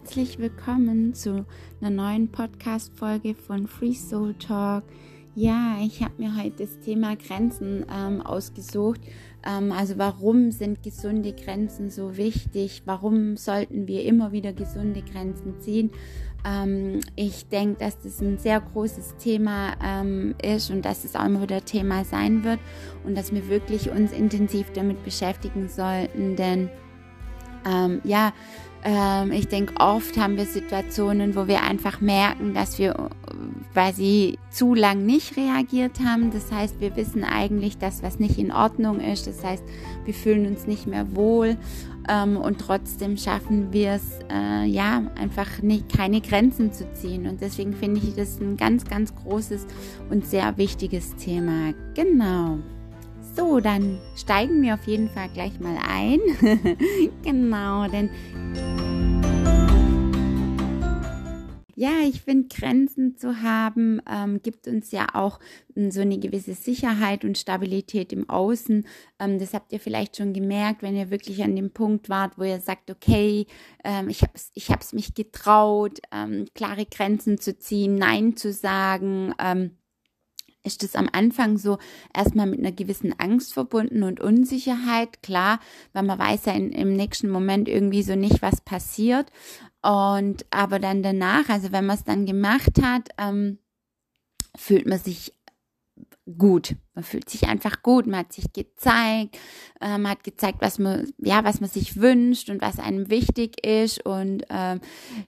herzlich willkommen zu einer neuen Podcast-Folge von Free Soul Talk. Ja, ich habe mir heute das Thema Grenzen ähm, ausgesucht. Ähm, also warum sind gesunde Grenzen so wichtig? Warum sollten wir immer wieder gesunde Grenzen ziehen? Ähm, ich denke, dass das ein sehr großes Thema ähm, ist und dass es auch immer wieder Thema sein wird und dass wir wirklich uns intensiv damit beschäftigen sollten, denn ähm, ja, ähm, ich denke, oft haben wir Situationen, wo wir einfach merken, dass wir, sie zu lang nicht reagiert haben. Das heißt, wir wissen eigentlich, dass was nicht in Ordnung ist. Das heißt, wir fühlen uns nicht mehr wohl ähm, und trotzdem schaffen wir es, äh, ja, einfach nicht, keine Grenzen zu ziehen. Und deswegen finde ich das ein ganz, ganz großes und sehr wichtiges Thema. Genau. So, dann steigen wir auf jeden Fall gleich mal ein. genau, denn ja, ich finde, Grenzen zu haben, ähm, gibt uns ja auch ähm, so eine gewisse Sicherheit und Stabilität im Außen. Ähm, das habt ihr vielleicht schon gemerkt, wenn ihr wirklich an dem Punkt wart, wo ihr sagt, okay, ähm, ich habe es ich hab's mich getraut, ähm, klare Grenzen zu ziehen, Nein zu sagen ähm, ist es am Anfang so erstmal mit einer gewissen Angst verbunden und Unsicherheit, klar, weil man weiß ja in, im nächsten Moment irgendwie so nicht, was passiert. Und aber dann danach, also wenn man es dann gemacht hat, ähm, fühlt man sich gut. Man fühlt sich einfach gut. Man hat sich gezeigt, man hat gezeigt, was man, ja, was man sich wünscht und was einem wichtig ist. Und ähm,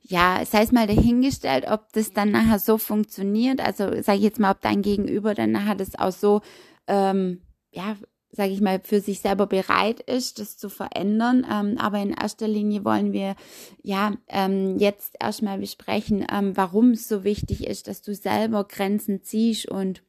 ja, sei es mal dahingestellt, ob das dann nachher so funktioniert. Also sage ich jetzt mal, ob dein Gegenüber dann nachher das auch so, ähm, ja, sage ich mal, für sich selber bereit ist, das zu verändern. Ähm, aber in erster Linie wollen wir ja ähm, jetzt erstmal besprechen, ähm, warum es so wichtig ist, dass du selber Grenzen ziehst und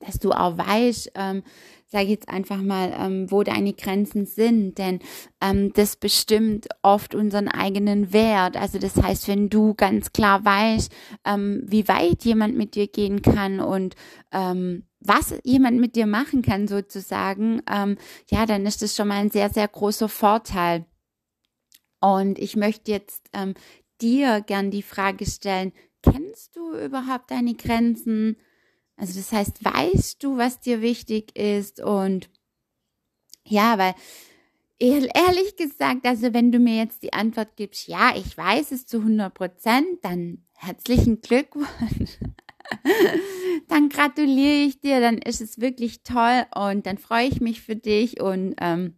dass du auch weißt, ähm, sage jetzt einfach mal, ähm, wo deine Grenzen sind, denn ähm, das bestimmt oft unseren eigenen Wert. Also das heißt, wenn du ganz klar weißt, ähm, wie weit jemand mit dir gehen kann und ähm, was jemand mit dir machen kann sozusagen, ähm, ja, dann ist das schon mal ein sehr, sehr großer Vorteil. Und ich möchte jetzt ähm, dir gern die Frage stellen, kennst du überhaupt deine Grenzen? Also das heißt, weißt du, was dir wichtig ist und ja, weil ehrlich gesagt, also wenn du mir jetzt die Antwort gibst, ja, ich weiß es zu 100 Prozent, dann herzlichen Glückwunsch. dann gratuliere ich dir, dann ist es wirklich toll und dann freue ich mich für dich und ähm,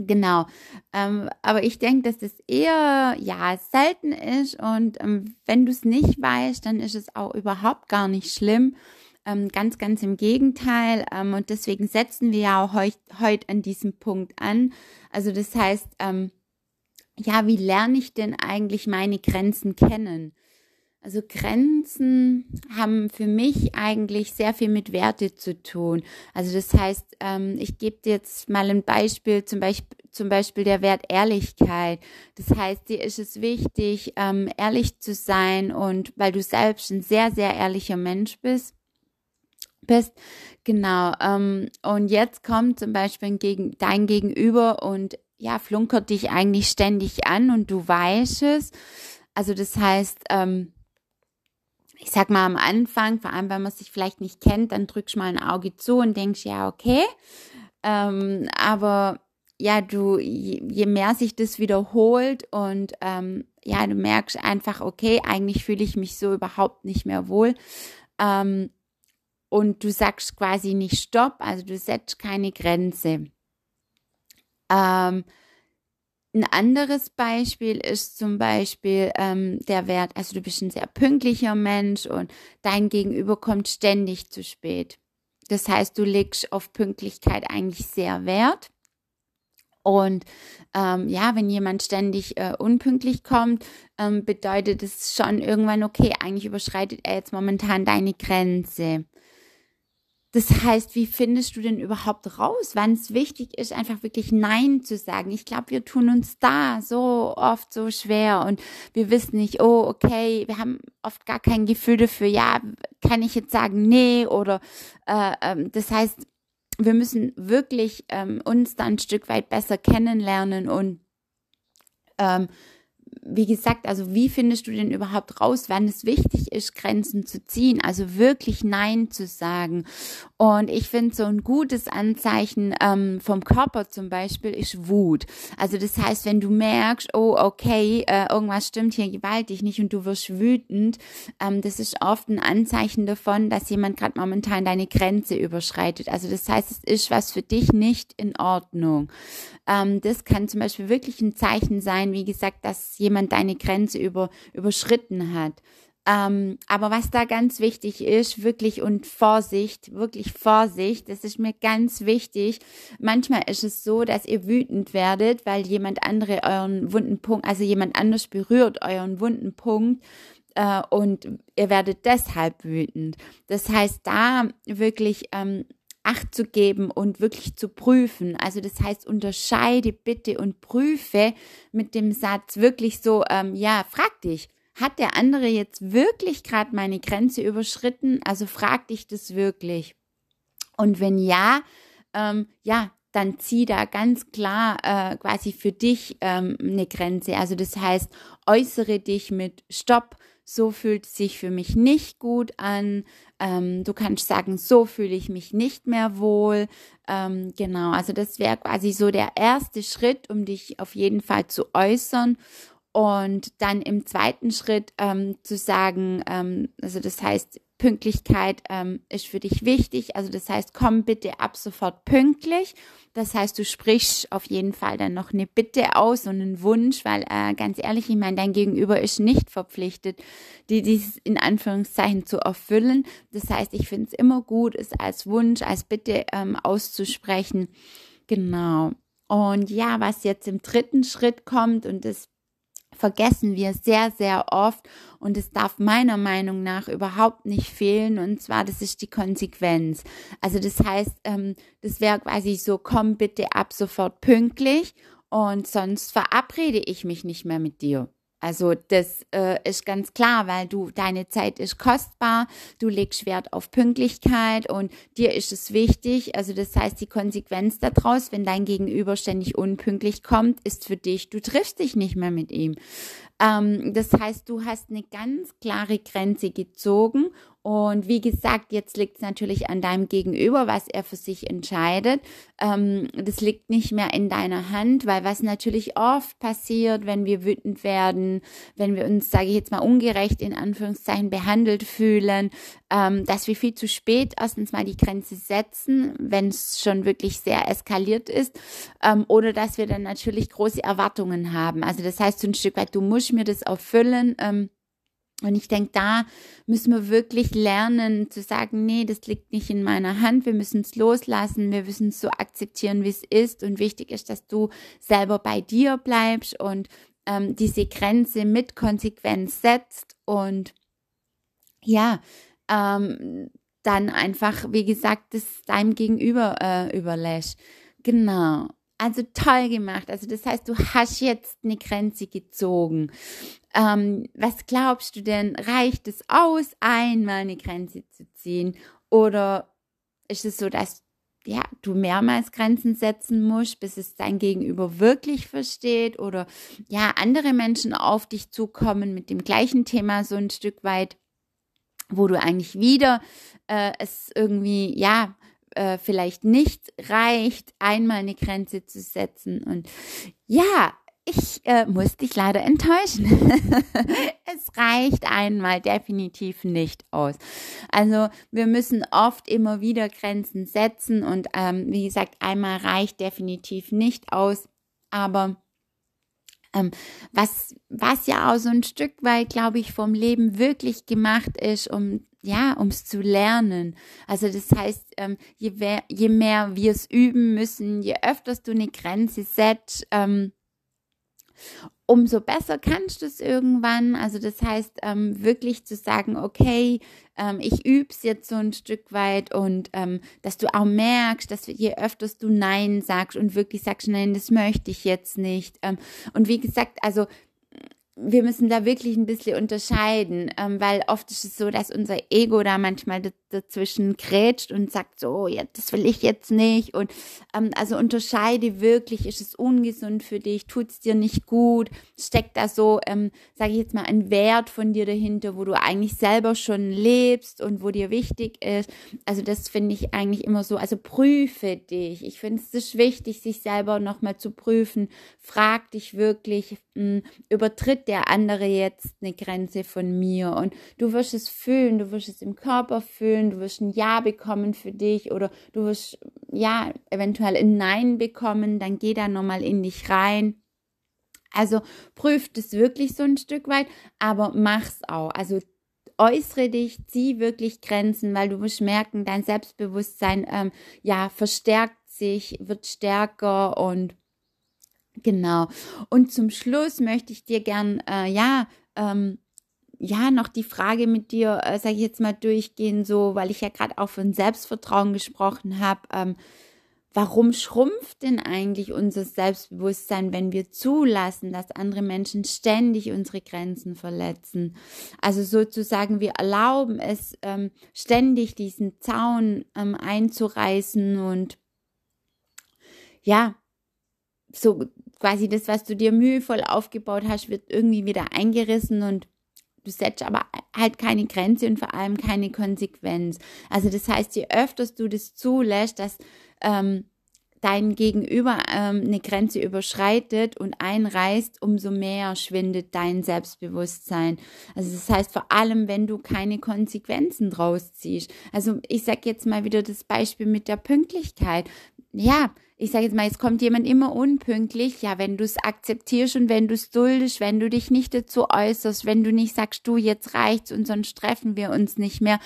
Genau, ähm, aber ich denke, dass das eher ja selten ist und ähm, wenn du es nicht weißt, dann ist es auch überhaupt gar nicht schlimm. Ähm, ganz, ganz im Gegenteil. Ähm, und deswegen setzen wir ja auch heute heut an diesem Punkt an. Also das heißt, ähm, ja, wie lerne ich denn eigentlich meine Grenzen kennen? Also Grenzen haben für mich eigentlich sehr viel mit Werte zu tun. Also das heißt, ähm, ich gebe dir jetzt mal ein Beispiel, zum Beispiel, zum Beispiel der Wert Ehrlichkeit. Das heißt, dir ist es wichtig, ähm, ehrlich zu sein und weil du selbst ein sehr, sehr ehrlicher Mensch bist, bist. Genau. Ähm, und jetzt kommt zum Beispiel gegen, dein Gegenüber und ja, flunkert dich eigentlich ständig an und du weißt es. Also das heißt, ähm, ich sag mal am Anfang, vor allem wenn man sich vielleicht nicht kennt, dann drückst du mal ein Auge zu und denkst, ja, okay. Ähm, aber ja, du, je, mehr sich das wiederholt und ähm, ja, du merkst einfach, okay, eigentlich fühle ich mich so überhaupt nicht mehr wohl. Ähm, und du sagst quasi nicht Stopp, also du setzt keine Grenze. Ähm, ein anderes Beispiel ist zum Beispiel ähm, der Wert, also du bist ein sehr pünktlicher Mensch und dein Gegenüber kommt ständig zu spät. Das heißt, du legst auf Pünktlichkeit eigentlich sehr Wert. Und ähm, ja, wenn jemand ständig äh, unpünktlich kommt, ähm, bedeutet es schon irgendwann, okay, eigentlich überschreitet er jetzt momentan deine Grenze. Das heißt, wie findest du denn überhaupt raus, wann es wichtig ist, einfach wirklich Nein zu sagen? Ich glaube, wir tun uns da so oft so schwer und wir wissen nicht, oh, okay, wir haben oft gar kein Gefühl dafür, ja, kann ich jetzt sagen, nee, oder äh, ähm, das heißt, wir müssen wirklich ähm, uns da ein Stück weit besser kennenlernen und ähm, wie gesagt, also wie findest du denn überhaupt raus, wann es wichtig ist, Grenzen zu ziehen, also wirklich Nein zu sagen? Und ich finde so ein gutes Anzeichen ähm, vom Körper zum Beispiel ist Wut. Also das heißt, wenn du merkst, oh okay, äh, irgendwas stimmt hier gewaltig nicht und du wirst wütend, ähm, das ist oft ein Anzeichen davon, dass jemand gerade momentan deine Grenze überschreitet. Also das heißt, es ist was für dich nicht in Ordnung. Ähm, das kann zum Beispiel wirklich ein Zeichen sein, wie gesagt, dass jemand deine Grenze über, überschritten hat. Ähm, aber was da ganz wichtig ist, wirklich und Vorsicht, wirklich Vorsicht, das ist mir ganz wichtig. Manchmal ist es so, dass ihr wütend werdet, weil jemand andere euren wunden Punkt, also jemand anders berührt euren wunden Punkt äh, und ihr werdet deshalb wütend. Das heißt, da wirklich ähm, Acht zu geben und wirklich zu prüfen. Also das heißt, unterscheide bitte und prüfe mit dem Satz wirklich so, ähm, ja, frag dich, hat der andere jetzt wirklich gerade meine Grenze überschritten? Also frag dich das wirklich. Und wenn ja, ähm, ja, dann zieh da ganz klar äh, quasi für dich ähm, eine Grenze. Also das heißt, äußere dich mit Stopp, so fühlt sich für mich nicht gut an. Ähm, du kannst sagen, so fühle ich mich nicht mehr wohl. Ähm, genau, also das wäre quasi so der erste Schritt, um dich auf jeden Fall zu äußern. Und dann im zweiten Schritt ähm, zu sagen, ähm, also das heißt, Pünktlichkeit ähm, ist für dich wichtig. Also das heißt, komm bitte ab sofort pünktlich. Das heißt, du sprichst auf jeden Fall dann noch eine Bitte aus und einen Wunsch, weil äh, ganz ehrlich, ich meine, dein Gegenüber ist nicht verpflichtet, die dies in Anführungszeichen zu erfüllen. Das heißt, ich finde es immer gut, es als Wunsch, als Bitte ähm, auszusprechen. Genau. Und ja, was jetzt im dritten Schritt kommt, und das vergessen wir sehr, sehr oft und es darf meiner Meinung nach überhaupt nicht fehlen und zwar, das ist die Konsequenz. Also das heißt, ähm, das wäre quasi so, komm bitte ab sofort pünktlich und sonst verabrede ich mich nicht mehr mit dir. Also das äh, ist ganz klar, weil du deine Zeit ist kostbar, du legst Wert auf Pünktlichkeit und dir ist es wichtig. Also das heißt, die Konsequenz daraus, wenn dein Gegenüber ständig unpünktlich kommt, ist für dich, du triffst dich nicht mehr mit ihm. Ähm, das heißt, du hast eine ganz klare Grenze gezogen und wie gesagt, jetzt liegt es natürlich an deinem Gegenüber, was er für sich entscheidet. Ähm, das liegt nicht mehr in deiner Hand, weil was natürlich oft passiert, wenn wir wütend werden, wenn wir uns, sage ich jetzt mal, ungerecht in Anführungszeichen behandelt fühlen, ähm, dass wir viel zu spät erstens mal die Grenze setzen, wenn es schon wirklich sehr eskaliert ist, ähm, oder dass wir dann natürlich große Erwartungen haben. Also das heißt so ein Stück weit, du musst mir das erfüllen. Ähm, und ich denke, da müssen wir wirklich lernen zu sagen, nee, das liegt nicht in meiner Hand, wir müssen es loslassen, wir müssen es so akzeptieren, wie es ist. Und wichtig ist, dass du selber bei dir bleibst und ähm, diese Grenze mit Konsequenz setzt und ja, ähm, dann einfach, wie gesagt, das deinem Gegenüber äh, überlässt. Genau. Also toll gemacht. Also das heißt, du hast jetzt eine Grenze gezogen. Ähm, was glaubst du denn? Reicht es aus, einmal eine Grenze zu ziehen? Oder ist es so, dass ja, du mehrmals Grenzen setzen musst, bis es dein Gegenüber wirklich versteht? Oder ja, andere Menschen auf dich zukommen mit dem gleichen Thema so ein Stück weit, wo du eigentlich wieder äh, es irgendwie, ja, äh, vielleicht nicht reicht, einmal eine Grenze zu setzen. Und ja, ich äh, muss dich leider enttäuschen. es reicht einmal definitiv nicht aus. Also wir müssen oft immer wieder Grenzen setzen und ähm, wie gesagt, einmal reicht definitiv nicht aus. Aber ähm, was, was ja auch so ein Stück weit, glaube ich, vom Leben wirklich gemacht ist, um ja, um es zu lernen. Also das heißt, ähm, je, je, mehr wir es üben müssen, je öfters du eine Grenze setzt, ähm, umso besser kannst du es irgendwann. Also das heißt, ähm, wirklich zu sagen, okay, ähm, ich übe es jetzt so ein Stück weit und ähm, dass du auch merkst, dass je öfters du Nein sagst und wirklich sagst, nein, das möchte ich jetzt nicht. Ähm, und wie gesagt, also wir müssen da wirklich ein bisschen unterscheiden, ähm, weil oft ist es so, dass unser Ego da manchmal dazwischen grätscht und sagt so, ja, das will ich jetzt nicht. Und ähm, also unterscheide wirklich, ist es ungesund für dich, tut es dir nicht gut, steckt da so, ähm, sage ich jetzt mal, ein Wert von dir dahinter, wo du eigentlich selber schon lebst und wo dir wichtig ist. Also das finde ich eigentlich immer so, also prüfe dich. Ich finde es wichtig, sich selber nochmal zu prüfen. Frag dich wirklich, mh, hm, übertritt der andere jetzt eine Grenze von mir? Und du wirst es fühlen, du wirst es im Körper fühlen, du wirst ein Ja bekommen für dich oder du wirst ja eventuell ein Nein bekommen, dann geh da nochmal in dich rein. Also prüft es wirklich so ein Stück weit, aber mach's auch. Also äußere dich, zieh wirklich Grenzen, weil du wirst merken, dein Selbstbewusstsein ähm, ja verstärkt sich, wird stärker und Genau. Und zum Schluss möchte ich dir gern, äh, ja, ähm, ja, noch die Frage mit dir, äh, sage ich jetzt mal, durchgehen, so, weil ich ja gerade auch von Selbstvertrauen gesprochen habe. Ähm, warum schrumpft denn eigentlich unser Selbstbewusstsein, wenn wir zulassen, dass andere Menschen ständig unsere Grenzen verletzen? Also sozusagen, wir erlauben es, ähm, ständig diesen Zaun ähm, einzureißen und ja, so quasi das, was du dir mühevoll aufgebaut hast, wird irgendwie wieder eingerissen und du setzt aber halt keine Grenze und vor allem keine Konsequenz. Also das heißt, je öfters du das zulässt, dass ähm, dein Gegenüber ähm, eine Grenze überschreitet und einreißt, umso mehr schwindet dein Selbstbewusstsein. Also das heißt vor allem, wenn du keine Konsequenzen draus ziehst. Also ich sage jetzt mal wieder das Beispiel mit der Pünktlichkeit. Ja, ich sage jetzt mal, es kommt jemand immer unpünktlich, ja, wenn du es akzeptierst und wenn du es duldest, wenn du dich nicht dazu äußerst, wenn du nicht sagst, du, jetzt reicht's und sonst treffen wir uns nicht mehr,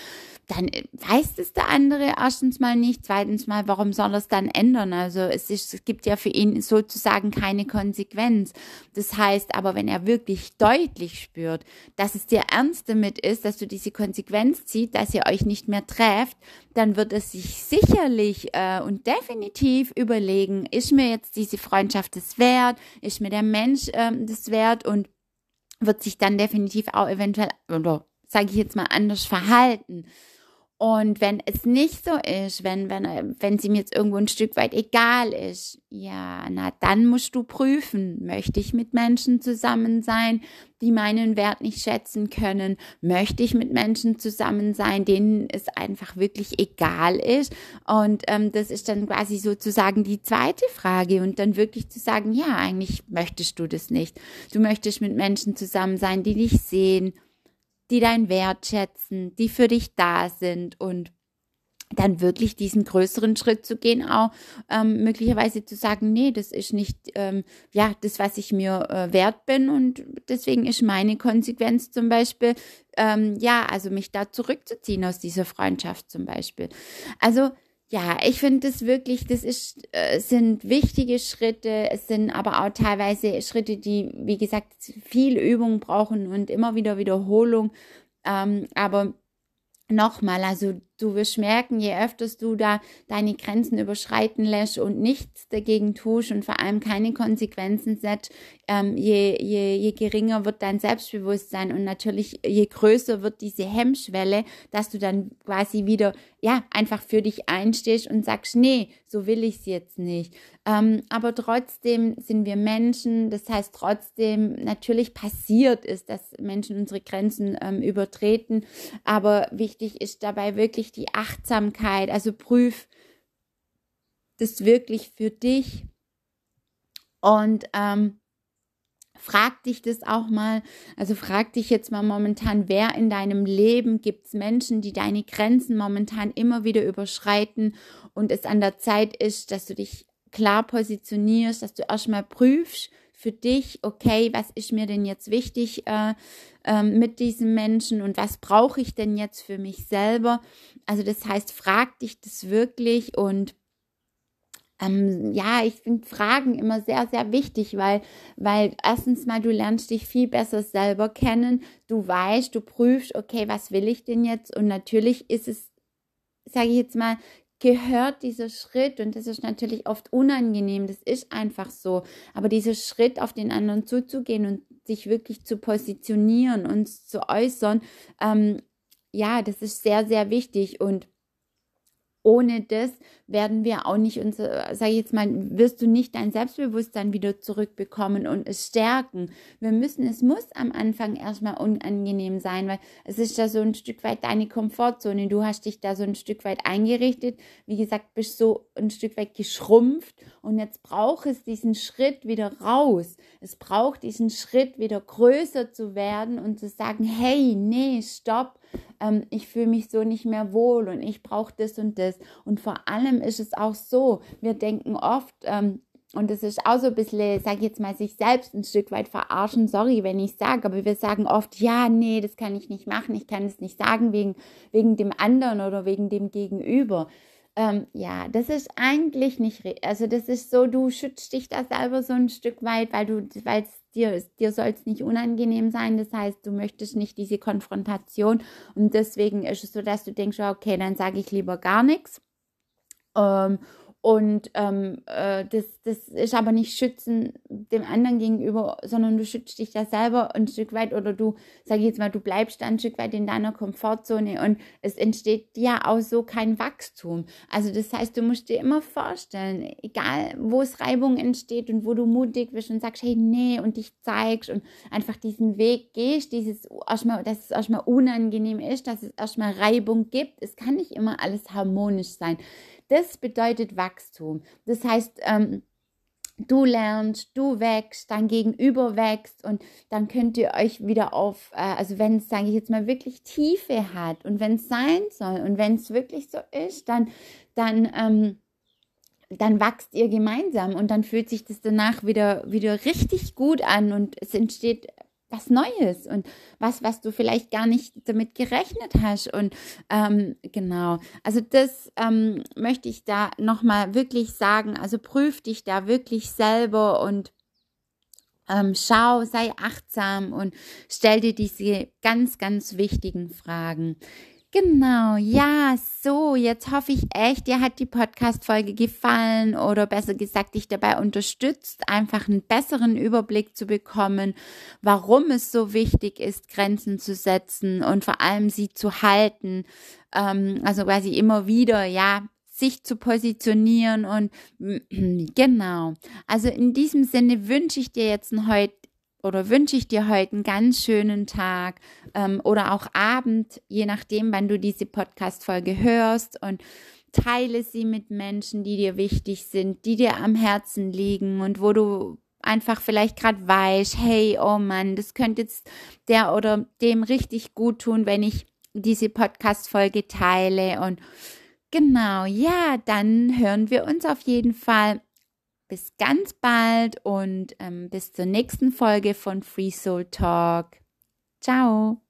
dann äh, weiß es der andere erstens mal nicht, zweitens mal, warum soll er es dann ändern? Also es, ist, es gibt ja für ihn sozusagen keine Konsequenz. Das heißt aber, wenn er wirklich deutlich spürt, dass es dir ernst damit ist, dass du diese Konsequenz zieht, dass ihr euch nicht mehr trefft, dann wird es sich sicherlich äh, und definitiv überlegen, ist mir jetzt diese Freundschaft das wert, ist mir der Mensch ähm, das wert und wird sich dann definitiv auch eventuell, oder sage ich jetzt mal, anders verhalten. Und wenn es nicht so ist, wenn, wenn, wenn sie mir jetzt irgendwo ein Stück weit egal ist, ja, na, dann musst du prüfen, möchte ich mit Menschen zusammen sein, die meinen Wert nicht schätzen können? Möchte ich mit Menschen zusammen sein, denen es einfach wirklich egal ist? Und ähm, das ist dann quasi sozusagen die zweite Frage und dann wirklich zu sagen, ja, eigentlich möchtest du das nicht. Du möchtest mit Menschen zusammen sein, die dich sehen, die deinen Wert schätzen, die für dich da sind und dann wirklich diesen größeren Schritt zu gehen, auch ähm, möglicherweise zu sagen, nee, das ist nicht ähm, ja das, was ich mir äh, wert bin und deswegen ist meine Konsequenz zum Beispiel ähm, ja, also mich da zurückzuziehen aus dieser Freundschaft zum Beispiel. Also ja, ich finde das wirklich, das ist, äh, sind wichtige Schritte, es sind aber auch teilweise Schritte, die, wie gesagt, viel Übung brauchen und immer wieder Wiederholung. Ähm, aber nochmal, also du wirst merken, je öfters du da deine Grenzen überschreiten lässt und nichts dagegen tust und vor allem keine Konsequenzen setzt, ähm, je, je, je geringer wird dein Selbstbewusstsein und natürlich je größer wird diese Hemmschwelle, dass du dann quasi wieder, ja, einfach für dich einstehst und sagst, nee, so will ich es jetzt nicht. Ähm, aber trotzdem sind wir Menschen, das heißt trotzdem, natürlich passiert ist, dass Menschen unsere Grenzen ähm, übertreten, aber wichtig ist dabei wirklich die Achtsamkeit. Also prüf das wirklich für dich und ähm, frag dich das auch mal. Also frag dich jetzt mal momentan, wer in deinem Leben gibt es Menschen, die deine Grenzen momentan immer wieder überschreiten und es an der Zeit ist, dass du dich klar positionierst, dass du erstmal prüfst, für dich, okay, was ist mir denn jetzt wichtig äh, äh, mit diesem Menschen und was brauche ich denn jetzt für mich selber? Also das heißt, frag dich das wirklich und ähm, ja, ich finde Fragen immer sehr, sehr wichtig, weil, weil erstens mal, du lernst dich viel besser selber kennen, du weißt, du prüfst, okay, was will ich denn jetzt? Und natürlich ist es, sage ich jetzt mal, gehört dieser Schritt und das ist natürlich oft unangenehm, das ist einfach so, aber dieser Schritt auf den anderen zuzugehen und sich wirklich zu positionieren und zu äußern, ähm, ja, das ist sehr, sehr wichtig und ohne das werden wir auch nicht unser, sage ich jetzt mal, wirst du nicht dein Selbstbewusstsein wieder zurückbekommen und es stärken. Wir müssen, es muss am Anfang erstmal unangenehm sein, weil es ist ja so ein Stück weit deine Komfortzone. Du hast dich da so ein Stück weit eingerichtet. Wie gesagt, bist so ein Stück weit geschrumpft und jetzt braucht es diesen Schritt wieder raus. Es braucht diesen Schritt wieder größer zu werden und zu sagen, hey, nee, stopp ähm, ich fühle mich so nicht mehr wohl und ich brauche das und das. Und vor allem ist es auch so, wir denken oft, ähm, und das ist auch so ein bisschen, sag ich jetzt mal, sich selbst ein Stück weit verarschen. Sorry, wenn ich sage, aber wir sagen oft, ja, nee, das kann ich nicht machen. Ich kann es nicht sagen wegen, wegen dem anderen oder wegen dem Gegenüber. Ähm, ja, das ist eigentlich nicht, also das ist so, du schützt dich da selber so ein Stück weit, weil du, weil es dir, dir soll es nicht unangenehm sein. Das heißt, du möchtest nicht diese Konfrontation und deswegen ist es so, dass du denkst, okay, dann sage ich lieber gar nichts. Ähm, und ähm, äh, das, das ist aber nicht schützen dem anderen gegenüber, sondern du schützt dich da selber ein Stück weit oder du, sag ich jetzt mal, du bleibst ein Stück weit in deiner Komfortzone und es entsteht ja auch so kein Wachstum. Also das heißt, du musst dir immer vorstellen, egal wo es Reibung entsteht und wo du mutig bist und sagst, hey, nee, und dich zeigst und einfach diesen Weg gehst, dieses erstmal, dass es erstmal unangenehm ist, dass es erstmal Reibung gibt. Es kann nicht immer alles harmonisch sein. Das bedeutet Wachstum. Das heißt, ähm, du lernst, du wächst, dein Gegenüber wächst und dann könnt ihr euch wieder auf, äh, also wenn es, sage ich jetzt mal, wirklich Tiefe hat und wenn es sein soll und wenn es wirklich so ist, dann, dann, ähm, dann wachst ihr gemeinsam und dann fühlt sich das danach wieder, wieder richtig gut an und es entsteht was Neues und was, was du vielleicht gar nicht damit gerechnet hast. Und ähm, genau, also das ähm, möchte ich da nochmal wirklich sagen. Also prüf dich da wirklich selber und ähm, schau, sei achtsam und stell dir diese ganz, ganz wichtigen Fragen. Genau, ja, so, jetzt hoffe ich echt, dir hat die Podcast-Folge gefallen oder besser gesagt, dich dabei unterstützt, einfach einen besseren Überblick zu bekommen, warum es so wichtig ist, Grenzen zu setzen und vor allem sie zu halten. Ähm, also quasi immer wieder, ja, sich zu positionieren und genau. Also in diesem Sinne wünsche ich dir jetzt heute oder wünsche ich dir heute einen ganz schönen Tag ähm, oder auch Abend, je nachdem, wann du diese Podcast-Folge hörst. Und teile sie mit Menschen, die dir wichtig sind, die dir am Herzen liegen und wo du einfach vielleicht gerade weißt, hey, oh Mann, das könnte jetzt der oder dem richtig gut tun, wenn ich diese Podcast-Folge teile. Und genau, ja, dann hören wir uns auf jeden Fall bis ganz bald und ähm, bis zur nächsten Folge von Free Soul Talk. Ciao.